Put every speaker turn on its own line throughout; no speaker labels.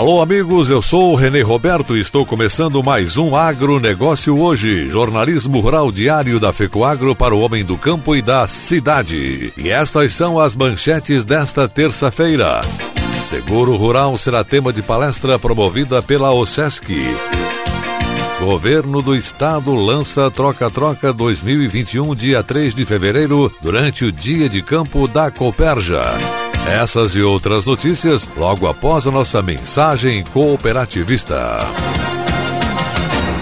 Alô, amigos, eu sou o Renê Roberto e estou começando mais um Agronegócio hoje, jornalismo rural diário da FECOAGro para o homem do campo e da cidade. E estas são as manchetes desta terça-feira. Seguro Rural será tema de palestra promovida pela OSESC. Governo do Estado lança Troca-Troca 2021, dia 3 de fevereiro, durante o Dia de Campo da Coperja. Essas e outras notícias logo após a nossa mensagem cooperativista.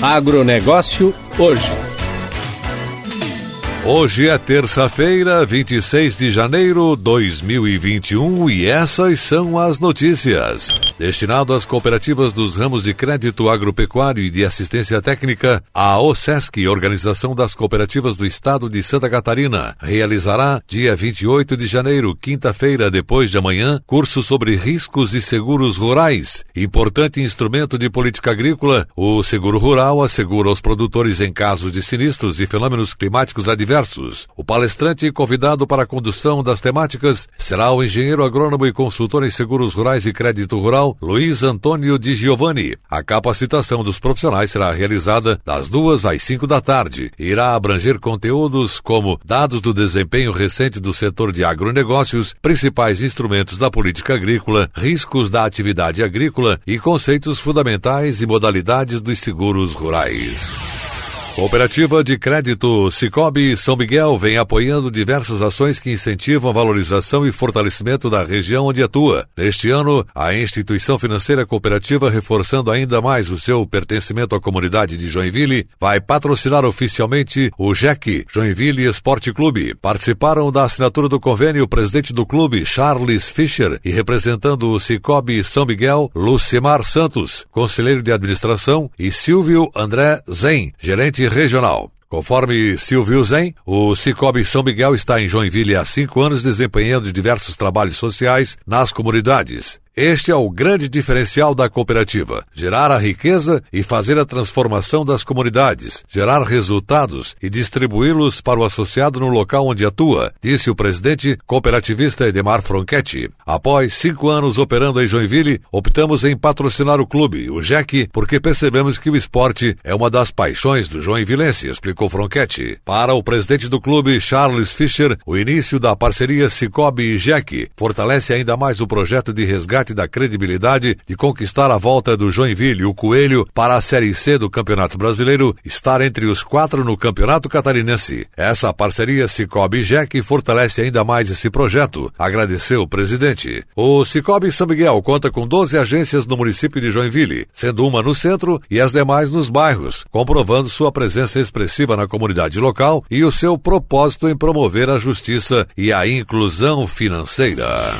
Agronegócio hoje.
Hoje é terça-feira, 26 de janeiro de 2021 e essas são as notícias. Destinado às cooperativas dos ramos de crédito agropecuário e de assistência técnica, a OSESC, Organização das Cooperativas do Estado de Santa Catarina, realizará dia 28 de janeiro, quinta-feira, depois de amanhã, curso sobre riscos e seguros rurais. Importante instrumento de política agrícola, o seguro rural assegura aos produtores em casos de sinistros e fenômenos climáticos adversos. O palestrante convidado para a condução das temáticas será o engenheiro agrônomo e consultor em seguros rurais e crédito rural, Luiz Antônio Di Giovanni. A capacitação dos profissionais será realizada das duas às cinco da tarde e irá abranger conteúdos como dados do desempenho recente do setor de agronegócios, principais instrumentos da política agrícola, riscos da atividade agrícola e conceitos fundamentais e modalidades dos seguros rurais. Cooperativa de Crédito Cicobi São Miguel vem apoiando diversas ações que incentivam a valorização e fortalecimento da região onde atua. Neste ano, a instituição financeira cooperativa, reforçando ainda mais o seu pertencimento à comunidade de Joinville, vai patrocinar oficialmente o JEC, Joinville Esporte Clube. Participaram da assinatura do convênio o presidente do clube, Charles Fischer, e representando o Cicobi São Miguel, Lucimar Santos, conselheiro de administração, e Silvio André Zen, gerente regional. Conforme Silvio Zen, o Cicobi São Miguel está em Joinville há cinco anos desempenhando diversos trabalhos sociais nas comunidades. Este é o grande diferencial da cooperativa: gerar a riqueza e fazer a transformação das comunidades, gerar resultados e distribuí-los para o associado no local onde atua, disse o presidente cooperativista Edemar Fronchetti. Após cinco anos operando em Joinville, optamos em patrocinar o clube, o JEC, porque percebemos que o esporte é uma das paixões do joinvilense, explicou Fronchetti. Para o presidente do clube, Charles Fischer, o início da parceria Cicobi e JEC fortalece ainda mais o projeto de resgate resgate da credibilidade de conquistar a volta do Joinville, o Coelho, para a Série C do Campeonato Brasileiro, estar entre os quatro no Campeonato Catarinense. Essa parceria Cicobi-JEC fortalece ainda mais esse projeto, agradeceu o presidente. O Cicobi São Miguel conta com 12 agências no município de Joinville, sendo uma no centro e as demais nos bairros, comprovando sua presença expressiva na comunidade local e o seu propósito em promover a justiça e a inclusão financeira.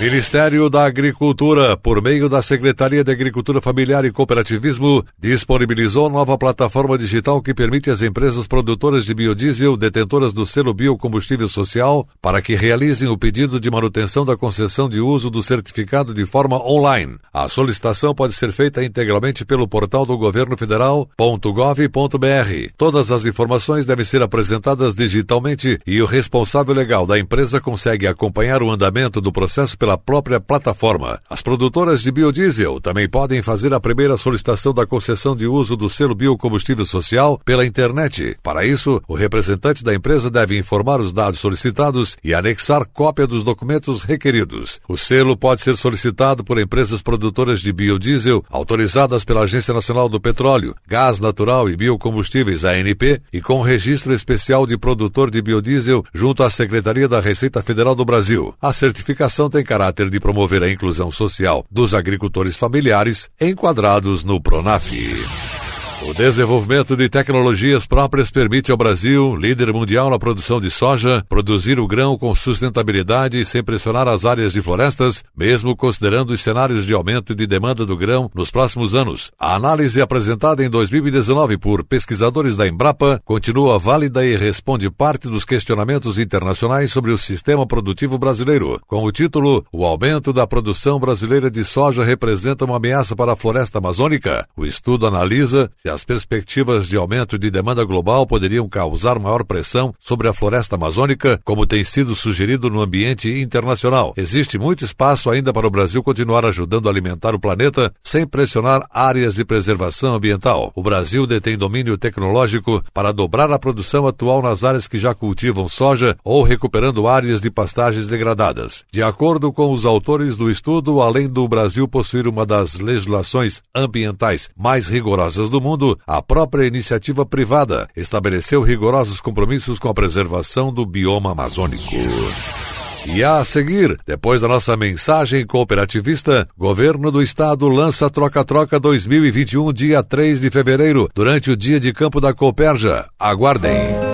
Ministério da Agricultura, por meio da Secretaria de Agricultura Familiar e Cooperativismo, disponibilizou nova plataforma digital que permite às empresas produtoras de biodiesel detentoras do selo Biocombustível Social para que realizem o pedido de manutenção da concessão de uso do certificado de forma online. A solicitação pode ser feita integralmente pelo portal do governo federal.gov.br. Todas as informações devem ser apresentadas digitalmente e o responsável legal da empresa consegue acompanhar o andamento do processo pela própria plataforma. As produtoras de biodiesel também podem fazer a primeira solicitação da concessão de uso do selo biocombustível social pela internet. Para isso, o representante da empresa deve informar os dados solicitados e anexar cópia dos documentos requeridos. O selo pode ser solicitado por empresas produtoras de biodiesel autorizadas pela Agência Nacional do Petróleo, Gás Natural e Biocombustíveis ANP e com registro especial de produtor de biodiesel junto à Secretaria da Receita Federal do Brasil. A certificação tem caráter de promover a inclusão social dos agricultores familiares enquadrados no PRONAF. O desenvolvimento de tecnologias próprias permite ao Brasil, líder mundial na produção de soja, produzir o grão com sustentabilidade sem pressionar as áreas de florestas, mesmo considerando os cenários de aumento de demanda do grão nos próximos anos. A análise apresentada em 2019 por pesquisadores da Embrapa continua válida e responde parte dos questionamentos internacionais sobre o sistema produtivo brasileiro, com o título O aumento da produção brasileira de soja representa uma ameaça para a floresta amazônica. O estudo analisa se as perspectivas de aumento de demanda global poderiam causar maior pressão sobre a floresta amazônica, como tem sido sugerido no ambiente internacional. Existe muito espaço ainda para o Brasil continuar ajudando a alimentar o planeta sem pressionar áreas de preservação ambiental. O Brasil detém domínio tecnológico para dobrar a produção atual nas áreas que já cultivam soja ou recuperando áreas de pastagens degradadas. De acordo com os autores do estudo, além do Brasil possuir uma das legislações ambientais mais rigorosas do mundo, a própria iniciativa privada estabeleceu rigorosos compromissos com a preservação do bioma amazônico. E a seguir, depois da nossa mensagem cooperativista, Governo do Estado lança Troca-Troca 2021, dia 3 de fevereiro, durante o dia de campo da Cooperja. Aguardem.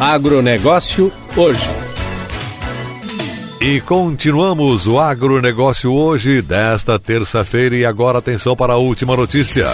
Agronegócio hoje.
E continuamos o agronegócio hoje, desta terça-feira, e agora atenção para a última notícia.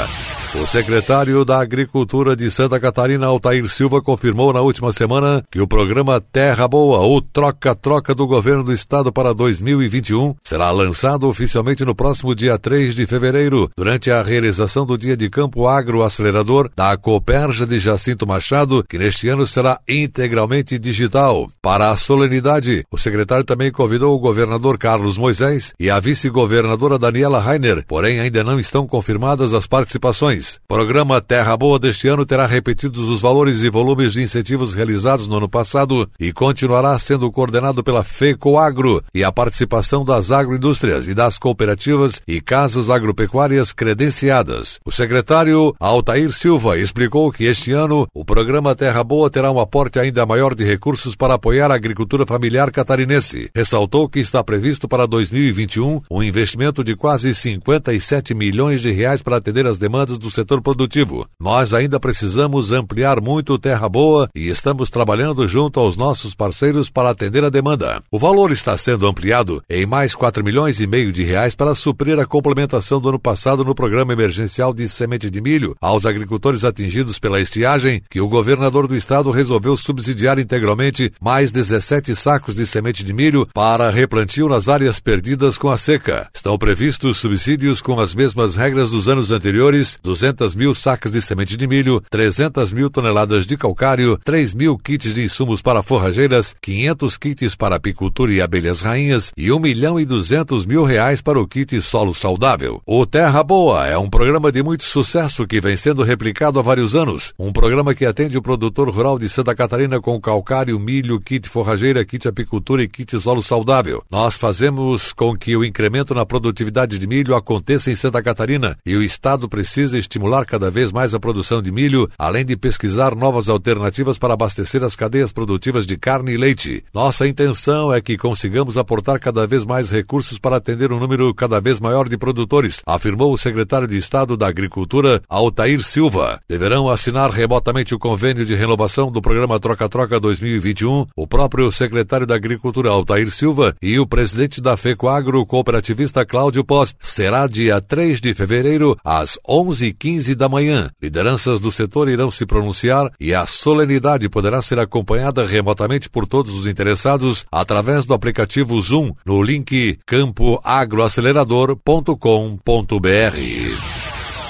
O secretário da Agricultura de Santa Catarina, Altair Silva, confirmou na última semana que o programa Terra Boa, ou Troca-Troca do Governo do Estado para 2021, será lançado oficialmente no próximo dia 3 de fevereiro, durante a realização do Dia de Campo Agro Acelerador da Coperja de Jacinto Machado, que neste ano será integralmente digital. Para a solenidade, o secretário também convidou o governador Carlos Moisés e a vice-governadora Daniela Rainer, porém ainda não estão confirmadas as participações. Programa Terra Boa deste ano terá repetidos os valores e volumes de incentivos realizados no ano passado e continuará sendo coordenado pela FECOAGRO e a participação das agroindústrias e das cooperativas e casas agropecuárias credenciadas. O secretário Altair Silva explicou que este ano o programa Terra Boa terá um aporte ainda maior de recursos para apoiar a agricultura familiar catarinense. Ressaltou que está previsto para 2021 um investimento de quase 57 milhões de reais para atender as demandas do setor produtivo. Nós ainda precisamos ampliar muito Terra Boa e estamos trabalhando junto aos nossos parceiros para atender a demanda. O valor está sendo ampliado em mais 4 milhões e meio de reais para suprir a complementação do ano passado no programa emergencial de semente de milho aos agricultores atingidos pela estiagem, que o governador do estado resolveu subsidiar integralmente mais 17 sacos de semente de milho para replantio nas áreas perdidas com a seca. Estão previstos subsídios com as mesmas regras dos anos anteriores, 200 mil sacas de semente de milho, 300 mil toneladas de calcário, 3 mil kits de insumos para forrageiras, 500 kits para apicultura e abelhas rainhas e 1 milhão e 200 mil reais para o kit solo saudável. O Terra Boa é um programa de muito sucesso que vem sendo replicado há vários anos. Um programa que atende o produtor rural de Santa Catarina com calcário, milho, kit forrageira, kit apicultura e kit solo saudável. Nós fazemos com que o incremento na produtividade de milho aconteça em Santa Catarina e o Estado precisa estimular cada vez mais a produção de milho, além de pesquisar novas alternativas para abastecer as cadeias produtivas de carne e leite. Nossa intenção é que consigamos aportar cada vez mais recursos para atender um número cada vez maior de produtores, afirmou o secretário de Estado da Agricultura, Altair Silva. Deverão assinar remotamente o convênio de renovação do programa Troca-Troca 2021 o próprio secretário da Agricultura, Altair Silva, e o presidente da FECOAGRO, cooperativista Cláudio Pós. Será dia 3 de fevereiro, às 11 15 da manhã. Lideranças do setor irão se pronunciar e a solenidade poderá ser acompanhada remotamente por todos os interessados através do aplicativo Zoom no link campoagroacelerador.com.br.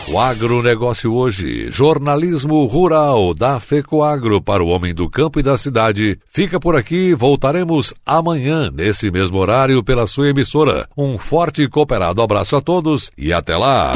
O agronegócio hoje, jornalismo rural da FECOAGro para o homem do campo e da cidade. Fica por aqui, voltaremos amanhã, nesse mesmo horário, pela sua emissora. Um forte e cooperado abraço a todos e até lá!